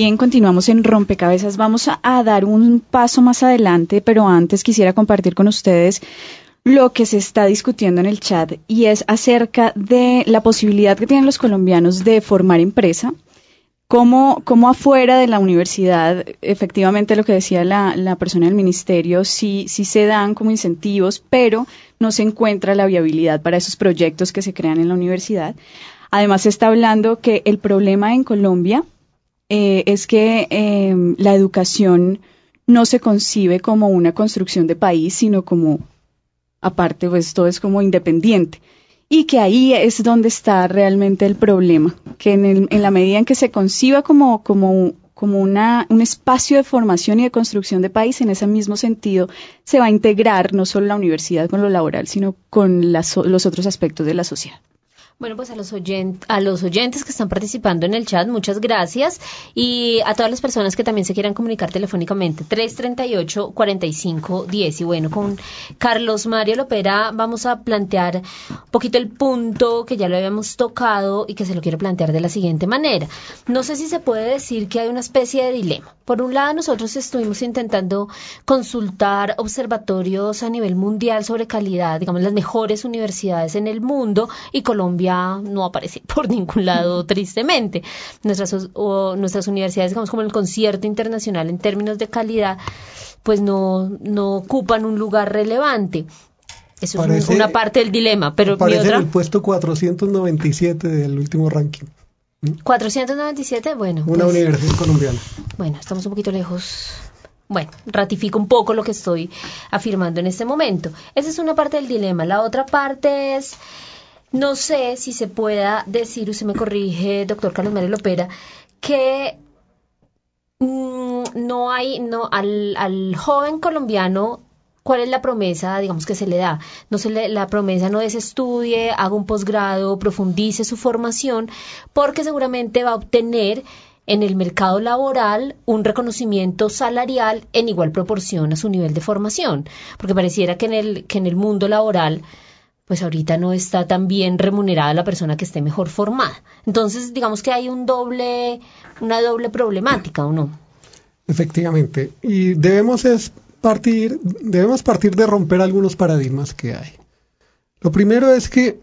Bien, continuamos en Rompecabezas. Vamos a, dar un paso más adelante, pero antes quisiera compartir con ustedes lo que se está discutiendo en el chat y es acerca de la posibilidad que tienen los colombianos de formar empresa. Cómo afuera de la universidad, efectivamente lo que decía la, la persona del ministerio, sí, sí se dan como incentivos, pero no se encuentra la viabilidad para esos proyectos que se crean en la universidad. Además, se está hablando que el problema en Colombia eh, es que eh, la educación no se concibe como una construcción de país, sino como, aparte, pues todo es como independiente. Y que ahí es donde está realmente el problema, que en, el- en la medida en que se conciba como, como, como una, un espacio de formación y de construcción de país, en ese mismo sentido se va a integrar no solo la universidad con lo laboral, sino con las los otros aspectos de la sociedad. Bueno, pues a los, oyen- a los oyentes que están participando en el chat, muchas gracias. Y a todas las personas que también se quieran comunicar telefónicamente, 338-4510. Y bueno, con Carlos Mario Lopera vamos a plantear un poquito el punto que ya lo habíamos tocado y que se lo quiero plantear de la siguiente manera. No sé si se puede decir que hay una especie de dilema. Por un lado, nosotros estuvimos intentando consultar observatorios a nivel mundial sobre calidad, digamos, las mejores universidades en el mundo y Colombia no aparece por ningún lado, tristemente. Nuestras, o nuestras universidades, digamos, como el concierto internacional en términos de calidad, pues no, no ocupan un lugar relevante. Eso es un- Parece- una parte del dilema, pero mi Aparece en otra... el puesto 497 del último ranking. 497, bueno. Una pues- universidad colombiana. Bueno, estamos un poquito lejos. Bueno, ratifico un poco lo que estoy afirmando en este momento. Esa es una parte del dilema. La otra parte es, no sé si se pueda decir, usted me corrige, doctor Carlos Mario Lopera, que mm, no hay, no, al, al joven colombiano ¿Cuál es la promesa, digamos, que se le da? No se le, la promesa no es estudie, haga un posgrado, profundice su formación, porque seguramente va a obtener en el mercado laboral un reconocimiento salarial en igual proporción a su nivel de formación, porque pareciera que en el, que en el mundo laboral pues ahorita no está tan bien remunerada la persona que esté mejor formada. Entonces, digamos que hay un doble, una doble problemática, ¿o no? Efectivamente. Y debemos es partir, debemos partir de romper algunos paradigmas que hay. Lo primero es que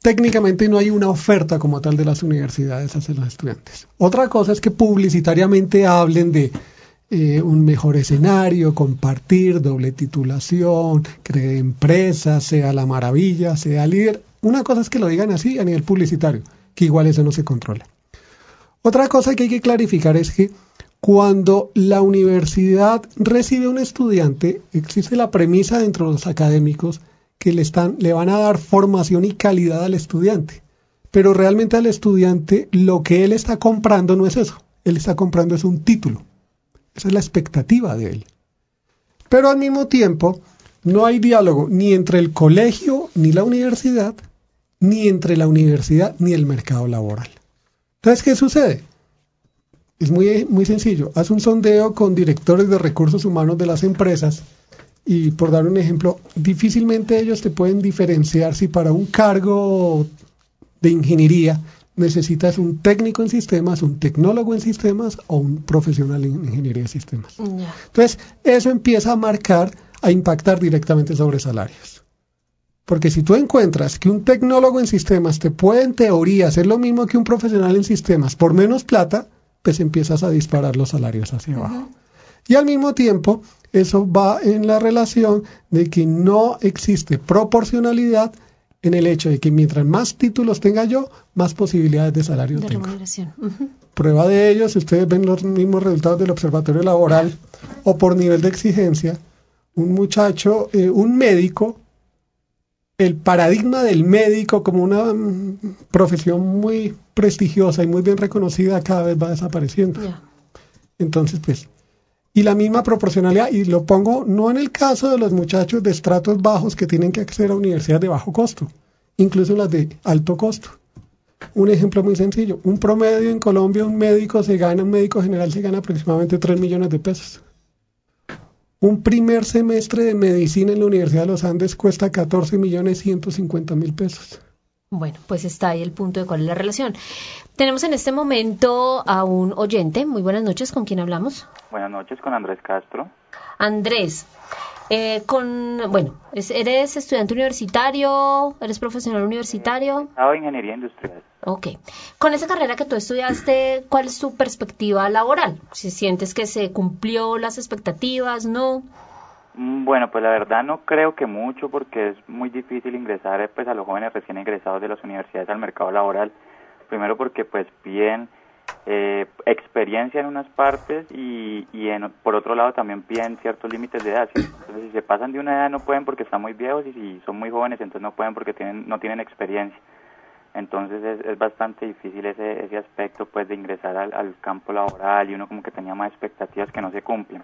técnicamente no hay una oferta como tal de las universidades hacia los estudiantes. Otra cosa es que publicitariamente hablen de eh, un mejor escenario, compartir, doble titulación, crear empresas, sea la maravilla, sea líder. Una cosa es que lo digan así a nivel publicitario, que igual eso no se controla. Otra cosa que hay que clarificar es que cuando la universidad recibe un estudiante, existe la premisa dentro de los académicos que le, están, le van a dar formación y calidad al estudiante. Pero realmente al estudiante lo que él está comprando no es eso. Él está comprando es un título. Esa es la expectativa de él. Pero al mismo tiempo, no hay diálogo ni entre el colegio ni la universidad, ni entre la universidad ni el mercado laboral. Entonces, ¿qué sucede? Es muy, muy sencillo. Haz un sondeo con directores de recursos humanos de las empresas y por dar un ejemplo, difícilmente ellos te pueden diferenciar si para un cargo de ingeniería necesitas un técnico en sistemas, un tecnólogo en sistemas o un profesional en ingeniería de sistemas. Entonces, eso empieza a marcar, a impactar directamente sobre salarios. Porque si tú encuentras que un tecnólogo en sistemas te puede en teoría hacer lo mismo que un profesional en sistemas por menos plata, pues empiezas a disparar los salarios hacia abajo. Y al mismo tiempo, eso va en la relación de que no existe proporcionalidad en el hecho de que mientras más títulos tenga yo, más posibilidades de salario tengo. Prueba de ello, si ustedes ven los mismos resultados del observatorio laboral o por nivel de exigencia, un muchacho, eh, un médico, el paradigma del médico como una mm, profesión muy prestigiosa y muy bien reconocida cada vez va desapareciendo. Entonces, pues, y la misma proporcionalidad, y lo pongo no en el caso de los muchachos de estratos bajos que tienen que acceder a universidades de bajo costo, incluso las de alto costo. Un ejemplo muy sencillo, un promedio en Colombia, un médico se gana, un médico general se gana aproximadamente 3 millones de pesos. Un primer semestre de medicina en la Universidad de los Andes cuesta 14 millones 150 mil pesos. Bueno, pues está ahí el punto de cuál es la relación. Tenemos en este momento a un oyente. Muy buenas noches, ¿con quién hablamos? Buenas noches, con Andrés Castro. Andrés, eh, con, bueno, ¿eres estudiante universitario? ¿Eres profesional universitario? de Ingeniería Industrial. Ok. Con esa carrera que tú estudiaste, ¿cuál es tu perspectiva laboral? Si sientes que se cumplió las expectativas, ¿no? Mm, bueno, pues la verdad no creo que mucho porque es muy difícil ingresar pues a los jóvenes recién ingresados de las universidades al mercado laboral. Primero porque pues piden eh, experiencia en unas partes y, y en, por otro lado también piden ciertos límites de edad. Entonces si se pasan de una edad no pueden porque están muy viejos y si son muy jóvenes entonces no pueden porque tienen, no tienen experiencia. Entonces es, es bastante difícil ese, ese aspecto pues de ingresar al, al campo laboral y uno como que tenía más expectativas que no se cumplen.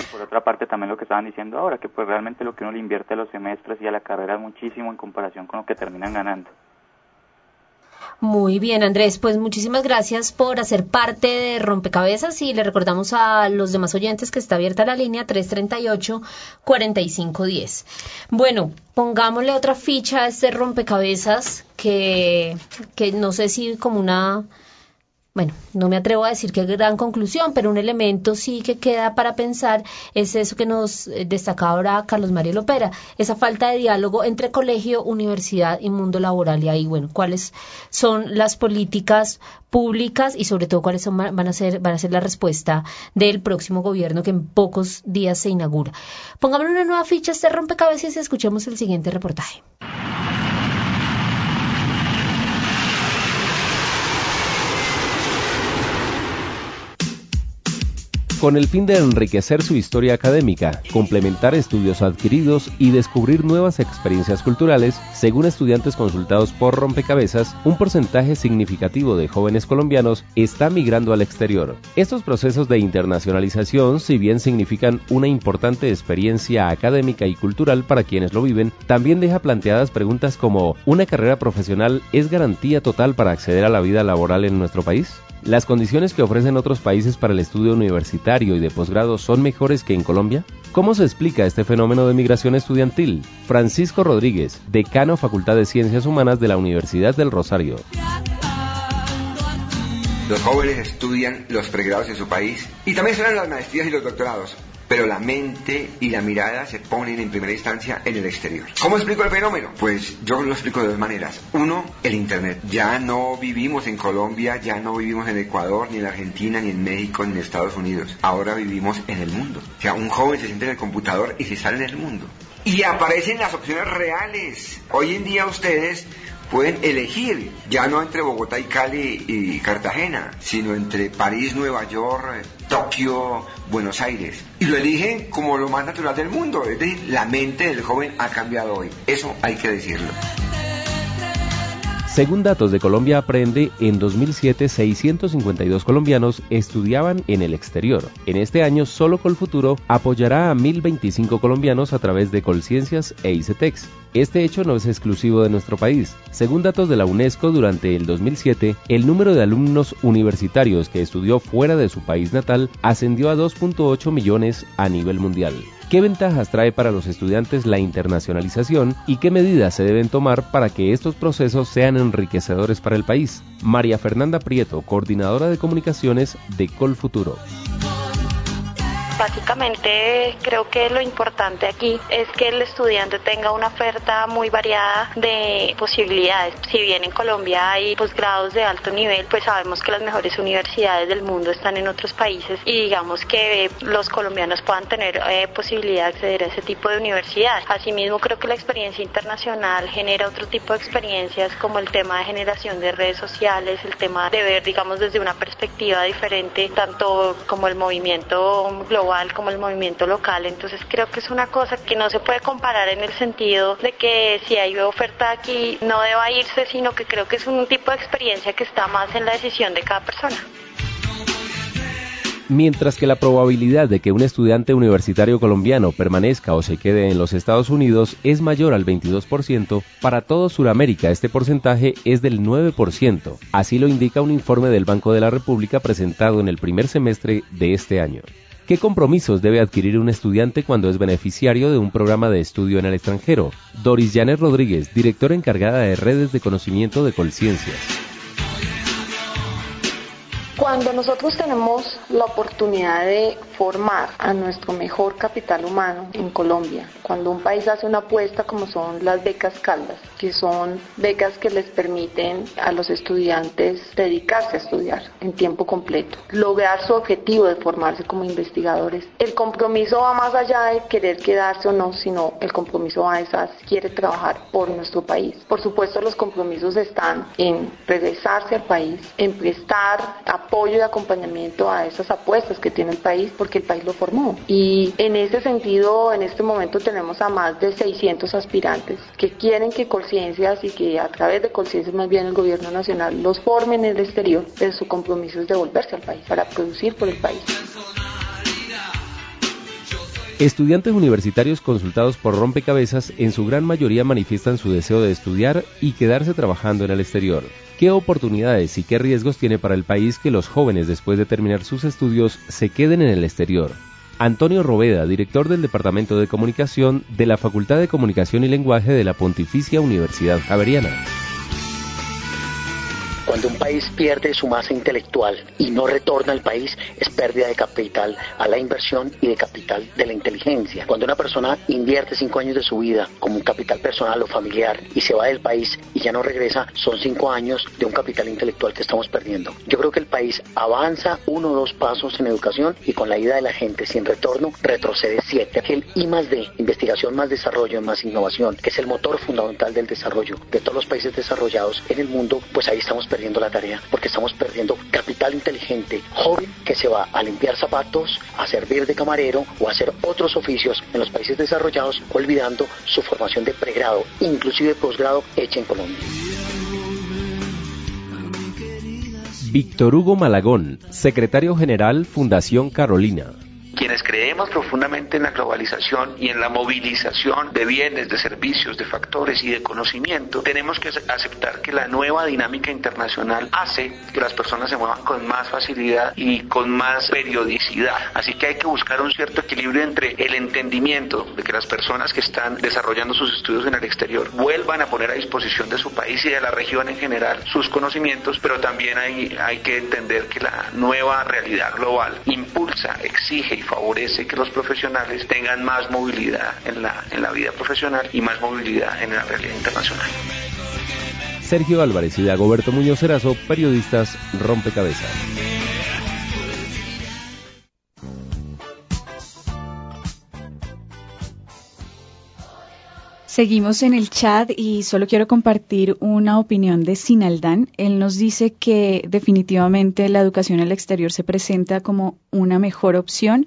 Y por otra parte también lo que estaban diciendo ahora, que pues realmente lo que uno le invierte a los semestres y a la carrera es muchísimo en comparación con lo que terminan ganando. Muy bien, Andrés, pues muchísimas gracias por hacer parte de Rompecabezas y le recordamos a los demás oyentes que está abierta la línea 338-4510. Bueno, pongámosle otra ficha a este rompecabezas que, que no sé si como una bueno, no me atrevo a decir qué gran conclusión, pero un elemento sí que queda para pensar es eso que nos eh, destaca ahora Carlos Mario Lopera, esa falta de diálogo entre colegio, universidad y mundo laboral. Y ahí, bueno, cuáles son las políticas públicas y sobre todo cuáles son, van a ser van a ser la respuesta del próximo gobierno que en pocos días se inaugura. Pongámosle una nueva ficha a este rompecabezas y escuchemos el siguiente reportaje. Con el fin de enriquecer su historia académica, complementar estudios adquiridos y descubrir nuevas experiencias culturales, según estudiantes consultados por Rompecabezas, un porcentaje significativo de jóvenes colombianos está migrando al exterior. Estos procesos de internacionalización, si bien significan una importante experiencia académica y cultural para quienes lo viven, también deja planteadas preguntas como ¿una carrera profesional es garantía total para acceder a la vida laboral en nuestro país? ¿Las condiciones que ofrecen otros países para el estudio universitario y de posgrado son mejores que en Colombia? ¿Cómo se explica este fenómeno de migración estudiantil? Francisco Rodríguez, decano Facultad de Ciencias Humanas de la Universidad del Rosario. Los jóvenes estudian los pregrados en su país y también estudian las maestrías y los doctorados, pero la mente y la mirada se ponen en primera instancia en el exterior. ¿Cómo explico el fenómeno? Pues yo lo explico de dos maneras. Uno, el Internet. Ya no vivimos en Colombia, ya no vivimos en Ecuador, ni en Argentina, ni en México, ni en Estados Unidos. Ahora vivimos en el mundo. O sea, un joven se siente en el computador y se sale en el mundo. Y aparecen las opciones reales. Hoy en día ustedes pueden elegir, ya no entre Bogotá y Cali y Cartagena, sino entre París, Nueva York, Tokio, Buenos Aires. Y lo eligen como lo más natural del mundo. Es decir, la mente del joven ha cambiado hoy. Eso hay que decirlo. Según datos de Colombia Aprende, en 2007 652 colombianos estudiaban en el exterior. En este año, solo Colfuturo apoyará a 1025 colombianos a través de Colciencias e ICETEX. Este hecho no es exclusivo de nuestro país. Según datos de la UNESCO, durante el 2007, el número de alumnos universitarios que estudió fuera de su país natal ascendió a 2.8 millones a nivel mundial. ¿Qué ventajas trae para los estudiantes la internacionalización y qué medidas se deben tomar para que estos procesos sean enriquecedores para el país? María Fernanda Prieto, coordinadora de comunicaciones de Colfuturo. Básicamente creo que lo importante aquí es que el estudiante tenga una oferta muy variada de posibilidades. Si bien en Colombia hay posgrados de alto nivel, pues sabemos que las mejores universidades del mundo están en otros países y digamos que los colombianos puedan tener eh, posibilidad de acceder a ese tipo de universidades. Asimismo creo que la experiencia internacional genera otro tipo de experiencias como el tema de generación de redes sociales, el tema de ver digamos desde una perspectiva diferente tanto como el movimiento global como el movimiento local. Entonces creo que es una cosa que no se puede comparar en el sentido de que si hay oferta aquí no deba irse, sino que creo que es un tipo de experiencia que está más en la decisión de cada persona. Mientras que la probabilidad de que un estudiante universitario colombiano permanezca o se quede en los Estados Unidos es mayor al 22%, para todo Sudamérica este porcentaje es del 9%. Así lo indica un informe del Banco de la República presentado en el primer semestre de este año. ¿Qué compromisos debe adquirir un estudiante cuando es beneficiario de un programa de estudio en el extranjero? Doris Janet Rodríguez, directora encargada de redes de conocimiento de Colciencias. Cuando nosotros tenemos la oportunidad de formar a nuestro mejor capital humano en Colombia, cuando un país hace una apuesta como son las becas Caldas, que son becas que les permiten a los estudiantes dedicarse a estudiar en tiempo completo, lograr su objetivo de formarse como investigadores. El compromiso va más allá de querer quedarse o no, sino el compromiso va a esas quiere trabajar por nuestro país. Por supuesto, los compromisos están en regresarse al país, en prestar apoyo y acompañamiento a esas apuestas que tiene el país porque el país lo formó. Y en ese sentido, en este momento tenemos a más de 600 aspirantes que quieren que Colciencias y que a través de Colciencias más bien el gobierno nacional los formen en el exterior, pero su compromiso es devolverse al país para producir por el país. Estudiantes universitarios consultados por Rompecabezas en su gran mayoría manifiestan su deseo de estudiar y quedarse trabajando en el exterior. ¿Qué oportunidades y qué riesgos tiene para el país que los jóvenes después de terminar sus estudios se queden en el exterior? Antonio Robeda, director del Departamento de Comunicación de la Facultad de Comunicación y Lenguaje de la Pontificia Universidad Javeriana. Cuando un país pierde su masa intelectual y no retorna al país, es pérdida de capital a la inversión y de capital de la inteligencia. Cuando una persona invierte cinco años de su vida como un capital personal o familiar y se va del país y ya no regresa, son cinco años de un capital intelectual que estamos perdiendo. Yo creo que el país avanza uno o dos pasos en educación y con la ida de la gente sin retorno retrocede siete. El I más D, investigación más desarrollo más innovación, que es el motor fundamental del desarrollo de todos los países desarrollados en el mundo, pues ahí estamos perdiendo la tarea porque estamos perdiendo capital inteligente, joven que se va a limpiar zapatos, a servir de camarero o a hacer otros oficios en los países desarrollados, olvidando su formación de pregrado, inclusive posgrado hecha en Colombia. Víctor Hugo Malagón, secretario general Fundación Carolina. Quienes creemos profundamente en la globalización y en la movilización de bienes, de servicios, de factores y de conocimiento, tenemos que aceptar que la nueva dinámica internacional hace que las personas se muevan con más facilidad y con más periodicidad. Así que hay que buscar un cierto equilibrio entre el entendimiento de que las personas que están desarrollando sus estudios en el exterior vuelvan a poner a disposición de su país y de la región en general sus conocimientos, pero también hay, hay que entender que la nueva realidad global impulsa, exige favorece que los profesionales tengan más movilidad en la, en la vida profesional y más movilidad en la realidad internacional. Sergio Álvarez y Dagoberto Muñoz Erazo, periodistas Rompecabezas. Seguimos en el chat y solo quiero compartir una opinión de Sinaldán. Él nos dice que definitivamente la educación al exterior se presenta como una mejor opción,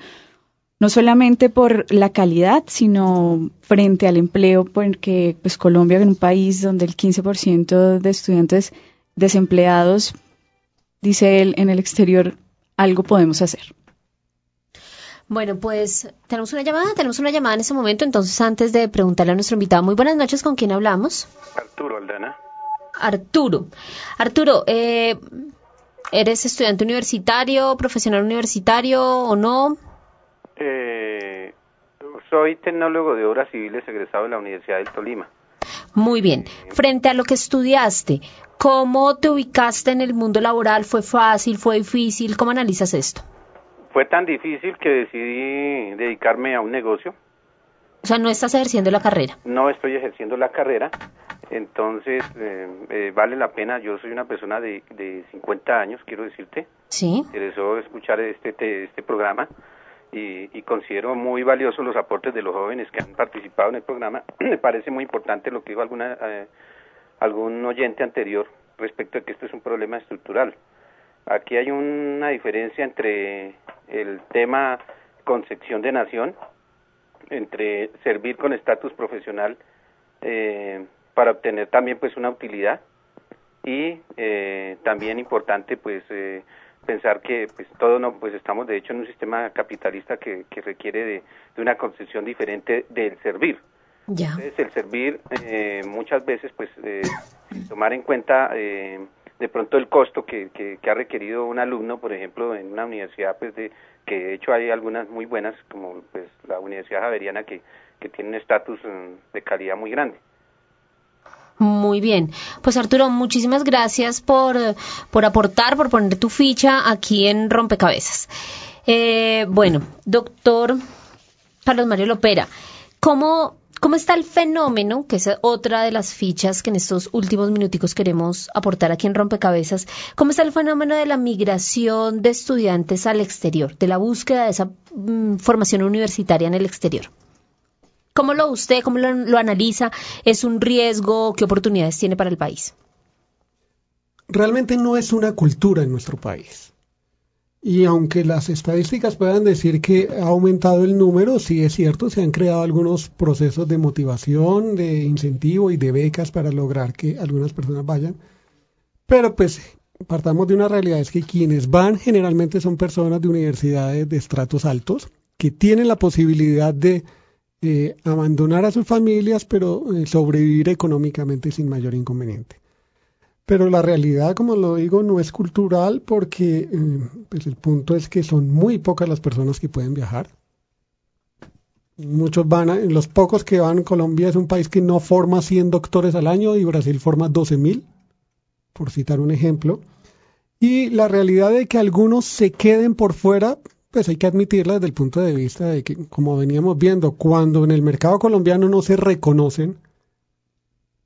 no solamente por la calidad, sino frente al empleo, porque pues Colombia es un país donde el 15% de estudiantes desempleados, dice él, en el exterior algo podemos hacer. Bueno, pues tenemos una llamada, tenemos una llamada en ese momento, entonces antes de preguntarle a nuestro invitado, muy buenas noches, ¿con quién hablamos? Arturo Aldana. Arturo. Arturo, eh, ¿eres estudiante universitario, profesional universitario o no? Eh, soy tecnólogo de obras civiles egresado de la Universidad del Tolima. Muy bien. Frente a lo que estudiaste, ¿cómo te ubicaste en el mundo laboral? ¿Fue fácil? ¿Fue difícil? ¿Cómo analizas esto? Fue tan difícil que decidí dedicarme a un negocio. O sea, no estás ejerciendo la carrera. No estoy ejerciendo la carrera, entonces eh, eh, vale la pena. Yo soy una persona de, de 50 años, quiero decirte. Sí. Interesó escuchar este, este programa y, considero muy valiosos los aportes de los jóvenes que han participado en el programa. Me parece muy importante lo que dijo alguna, eh, algún oyente anterior respecto de que esto es un problema estructural. Aquí hay una diferencia entre el tema concepción de nación, entre servir con estatus profesional eh, para obtener también pues una utilidad y eh, también importante pues eh, pensar que pues todo no pues estamos de hecho en un sistema capitalista que, que requiere de, una concepción diferente del servir ya. entonces el servir eh, muchas veces pues eh, tomar en cuenta eh, de pronto el costo que, que, ha requerido un alumno por ejemplo en una universidad pues de que de hecho hay algunas muy buenas como pues la universidad javeriana que que tiene un estatus mm, de calidad muy grande muy bien. Pues Arturo, muchísimas gracias por, por aportar, por poner tu ficha aquí en Rompecabezas. Eh, bueno, doctor Carlos Mario Lopera, ¿cómo, ¿cómo está el fenómeno, que es otra de las fichas que en estos últimos minuticos queremos aportar aquí en Rompecabezas, cómo está el fenómeno de la migración de estudiantes al exterior, de la búsqueda de esa mm, formación universitaria en el exterior? ¿Cómo lo usted, cómo lo, analiza? ¿Es un riesgo? ¿Qué oportunidades tiene para el país? Realmente no es una cultura en nuestro país. Y aunque las estadísticas puedan decir que ha aumentado el número, sí es cierto, se han creado algunos procesos de motivación, de incentivo y de becas para lograr que algunas personas vayan. Pero pues partamos de una realidad, es que quienes van generalmente son personas de universidades de estratos altos, que tienen la posibilidad de eh, abandonar a sus familias, pero eh, sobrevivir económicamente sin mayor inconveniente. Pero la realidad, como lo digo, no es cultural porque eh, pues el punto es que son muy pocas las personas que pueden viajar. Muchos van, a, los pocos que van, Colombia es un país que no forma 100 doctores al año y Brasil forma 12 mil, por citar un ejemplo. Y la realidad de que algunos se queden por fuera, pues hay que admitirla desde el punto de vista de que, como veníamos viendo, cuando en el mercado colombiano no se reconocen,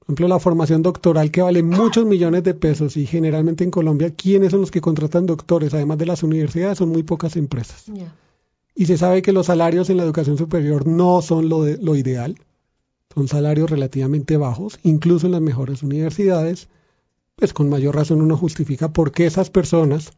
por ejemplo, la formación doctoral que vale muchos millones de pesos y generalmente en Colombia, ¿quiénes son los que contratan doctores? Además de las universidades, son muy pocas empresas. Y se sabe que los salarios en la educación superior no son lo, lo ideal, son salarios relativamente bajos, incluso en las mejores universidades, pues con mayor razón uno justifica por qué esas personas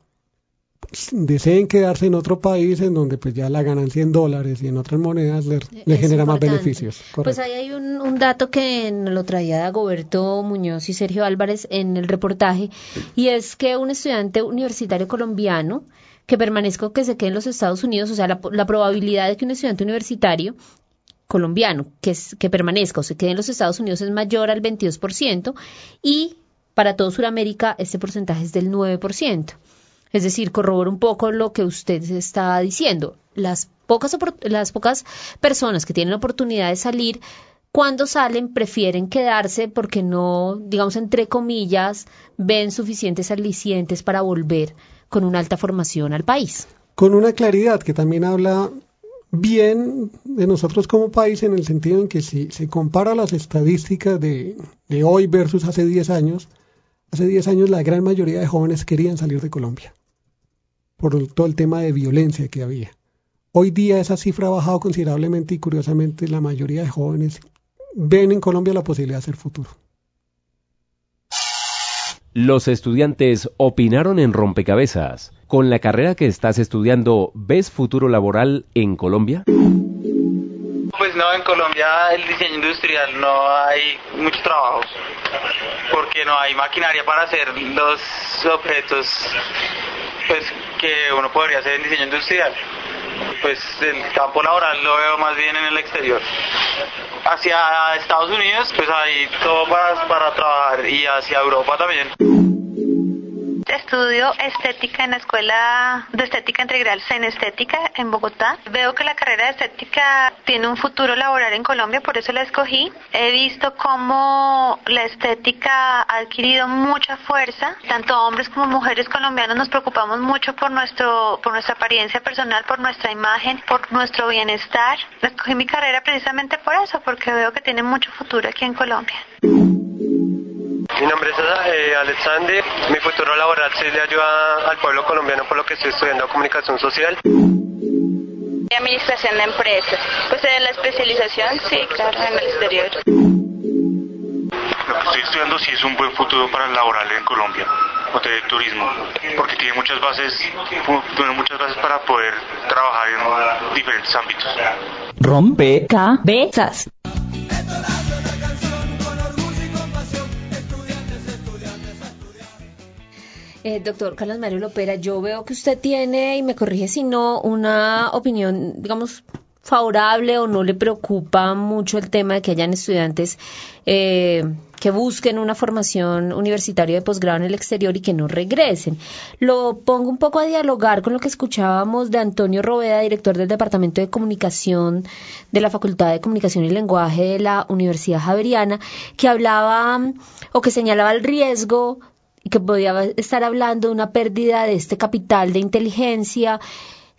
deseen quedarse en otro país en donde pues ya la ganancia en dólares y en otras monedas le, genera más beneficios. Pues ahí hay un, un, dato que lo traía Dagoberto Muñoz y Sergio Álvarez en el reportaje y es que un estudiante universitario colombiano que permanezca o que se quede en los Estados Unidos, o sea, la, la probabilidad de que un estudiante universitario colombiano que, que permanezca o se quede en los Estados Unidos es mayor al 22% y para todo Sudamérica este porcentaje es del 9%. Es decir, corrobora un poco lo que usted está diciendo. Las pocas, las pocas personas que tienen la oportunidad de salir, cuando salen prefieren quedarse porque no, digamos, entre comillas, ven suficientes alicientes para volver con una alta formación al país. Con una claridad que también habla bien de nosotros como país en el sentido en que si se compara las estadísticas de, de hoy versus hace 10 años, hace 10 años la gran mayoría de jóvenes querían salir de Colombia por todo el tema de violencia que había. Hoy día esa cifra ha bajado considerablemente y curiosamente la mayoría de jóvenes ven en Colombia la posibilidad de hacer futuro. Los estudiantes opinaron en rompecabezas. Con la carrera que estás estudiando, ¿ves futuro laboral en Colombia? Pues no, en Colombia el diseño industrial no hay muchos trabajos, porque no hay maquinaria para hacer los objetos pues que uno podría hacer en diseño industrial. Pues el campo laboral lo veo más bien en el exterior. Hacia Estados Unidos, pues hay todo para, para trabajar y hacia Europa también estudio estética en la Escuela de Estética Integral Estética en Bogotá. Veo que la carrera de estética tiene un futuro laboral en Colombia, por eso la escogí. He visto cómo la estética ha adquirido mucha fuerza. Tanto hombres como mujeres colombianos nos preocupamos mucho por, nuestro, por nuestra apariencia personal, por nuestra imagen, por nuestro bienestar. Escogí mi carrera precisamente por eso, porque veo que tiene mucho futuro aquí en Colombia. Mi nombre es eh, Alexander. Mi futuro laboral se le ayuda al pueblo colombiano por lo que estoy estudiando comunicación social. Administración de empresas. Pues de la especialización, sí, claro, en el exterior. Lo que estoy estudiando sí es un buen futuro para el laboral en Colombia, hotel de turismo, porque tiene muchas bases, tiene muchas bases para poder trabajar en diferentes ámbitos. Rompe cabezas. Eh, doctor Carlos Mario Lopera, yo veo que usted tiene, y me corrige si no, una opinión, digamos, favorable o no le preocupa mucho el tema de que hayan estudiantes eh, que busquen una formación universitaria de posgrado en el exterior y que no regresen. Lo pongo un poco a dialogar con lo que escuchábamos de Antonio Robeda, director del Departamento de Comunicación de la Facultad de Comunicación y Lenguaje de la Universidad Javeriana, que hablaba o que señalaba el riesgo que podía estar hablando de una pérdida de este capital de inteligencia.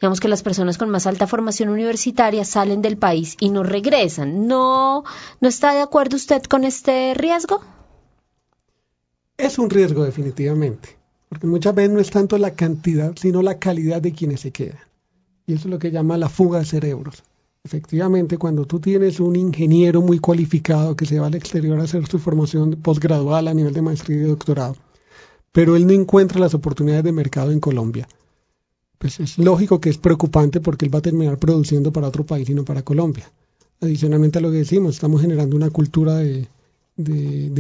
Digamos que las personas con más alta formación universitaria salen del país y no regresan. ¿No, no está de acuerdo usted con este riesgo? Es un riesgo definitivamente, porque muchas veces no es tanto la cantidad, sino la calidad de quienes se quedan. Y eso es lo que llama la fuga de cerebros. Efectivamente, cuando tú tienes un ingeniero muy cualificado que se va al exterior a hacer su formación postgradual a nivel de maestría y doctorado, pero él no encuentra las oportunidades de mercado en Colombia. Pues es lógico que es preocupante porque él va a terminar produciendo para otro país y no para Colombia. Adicionalmente a lo que decimos, estamos generando una cultura de,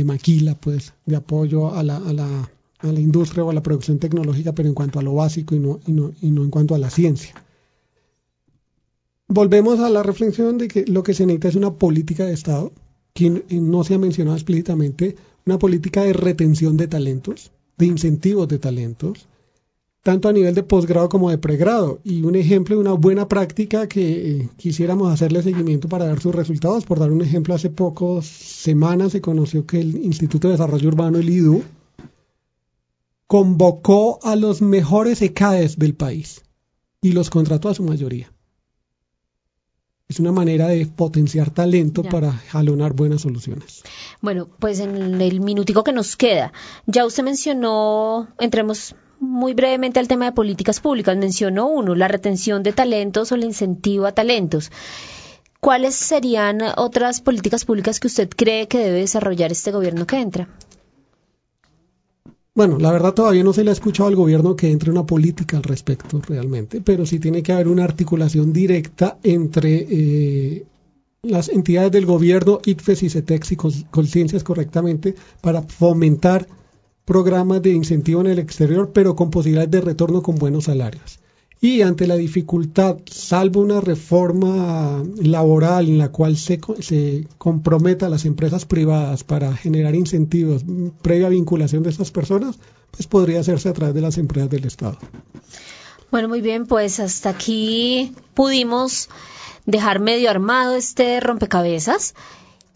maquila, pues, de apoyo a la, a, la, a la industria o a la producción tecnológica, pero en cuanto a lo básico y no, y no, y no en cuanto a la ciencia. Volvemos a la reflexión de que lo que se necesita es una política de Estado, que no se ha mencionado explícitamente, una política de retención de talentos, de incentivos de talentos, tanto a nivel de posgrado como de pregrado. Y un ejemplo de una buena práctica que eh, quisiéramos hacerle seguimiento para dar sus resultados. Por dar un ejemplo, hace pocas semanas se conoció que el Instituto de Desarrollo Urbano, el IDU, convocó a los mejores ECAES del país y los contrató a su mayoría. Es una manera de potenciar talento para jalonar buenas soluciones. Bueno, pues en el minutico que nos queda, ya usted mencionó, entremos muy brevemente al tema de políticas públicas. Mencionó uno, la retención de talentos o el incentivo a talentos. ¿Cuáles serían otras políticas públicas que usted cree que debe desarrollar este gobierno que entra? Bueno, la verdad todavía no se le ha escuchado al gobierno que entre una política al respecto realmente, pero sí tiene que haber una articulación directa entre eh, las entidades del gobierno, ICFES y CETEX y conciencias correctamente para fomentar programas de incentivo en el exterior, pero con posibilidades de retorno con buenos salarios. Y ante la dificultad, salvo una reforma laboral en la cual se, se comprometa a las empresas privadas para generar incentivos previa vinculación de esas personas, pues podría hacerse a través de las empresas del Estado. Bueno, muy bien, pues hasta aquí pudimos dejar medio armado este rompecabezas.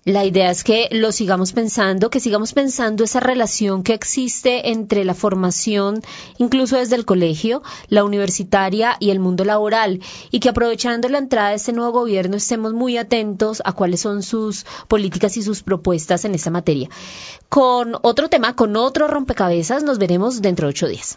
La idea es que lo sigamos pensando, que sigamos pensando esa relación que existe entre la formación, incluso desde el colegio, la universitaria y el mundo laboral, y que aprovechando la entrada de este nuevo gobierno estemos muy atentos a cuáles son sus políticas y sus propuestas en esta materia. Con otro tema, con otro rompecabezas, nos veremos dentro de ocho días.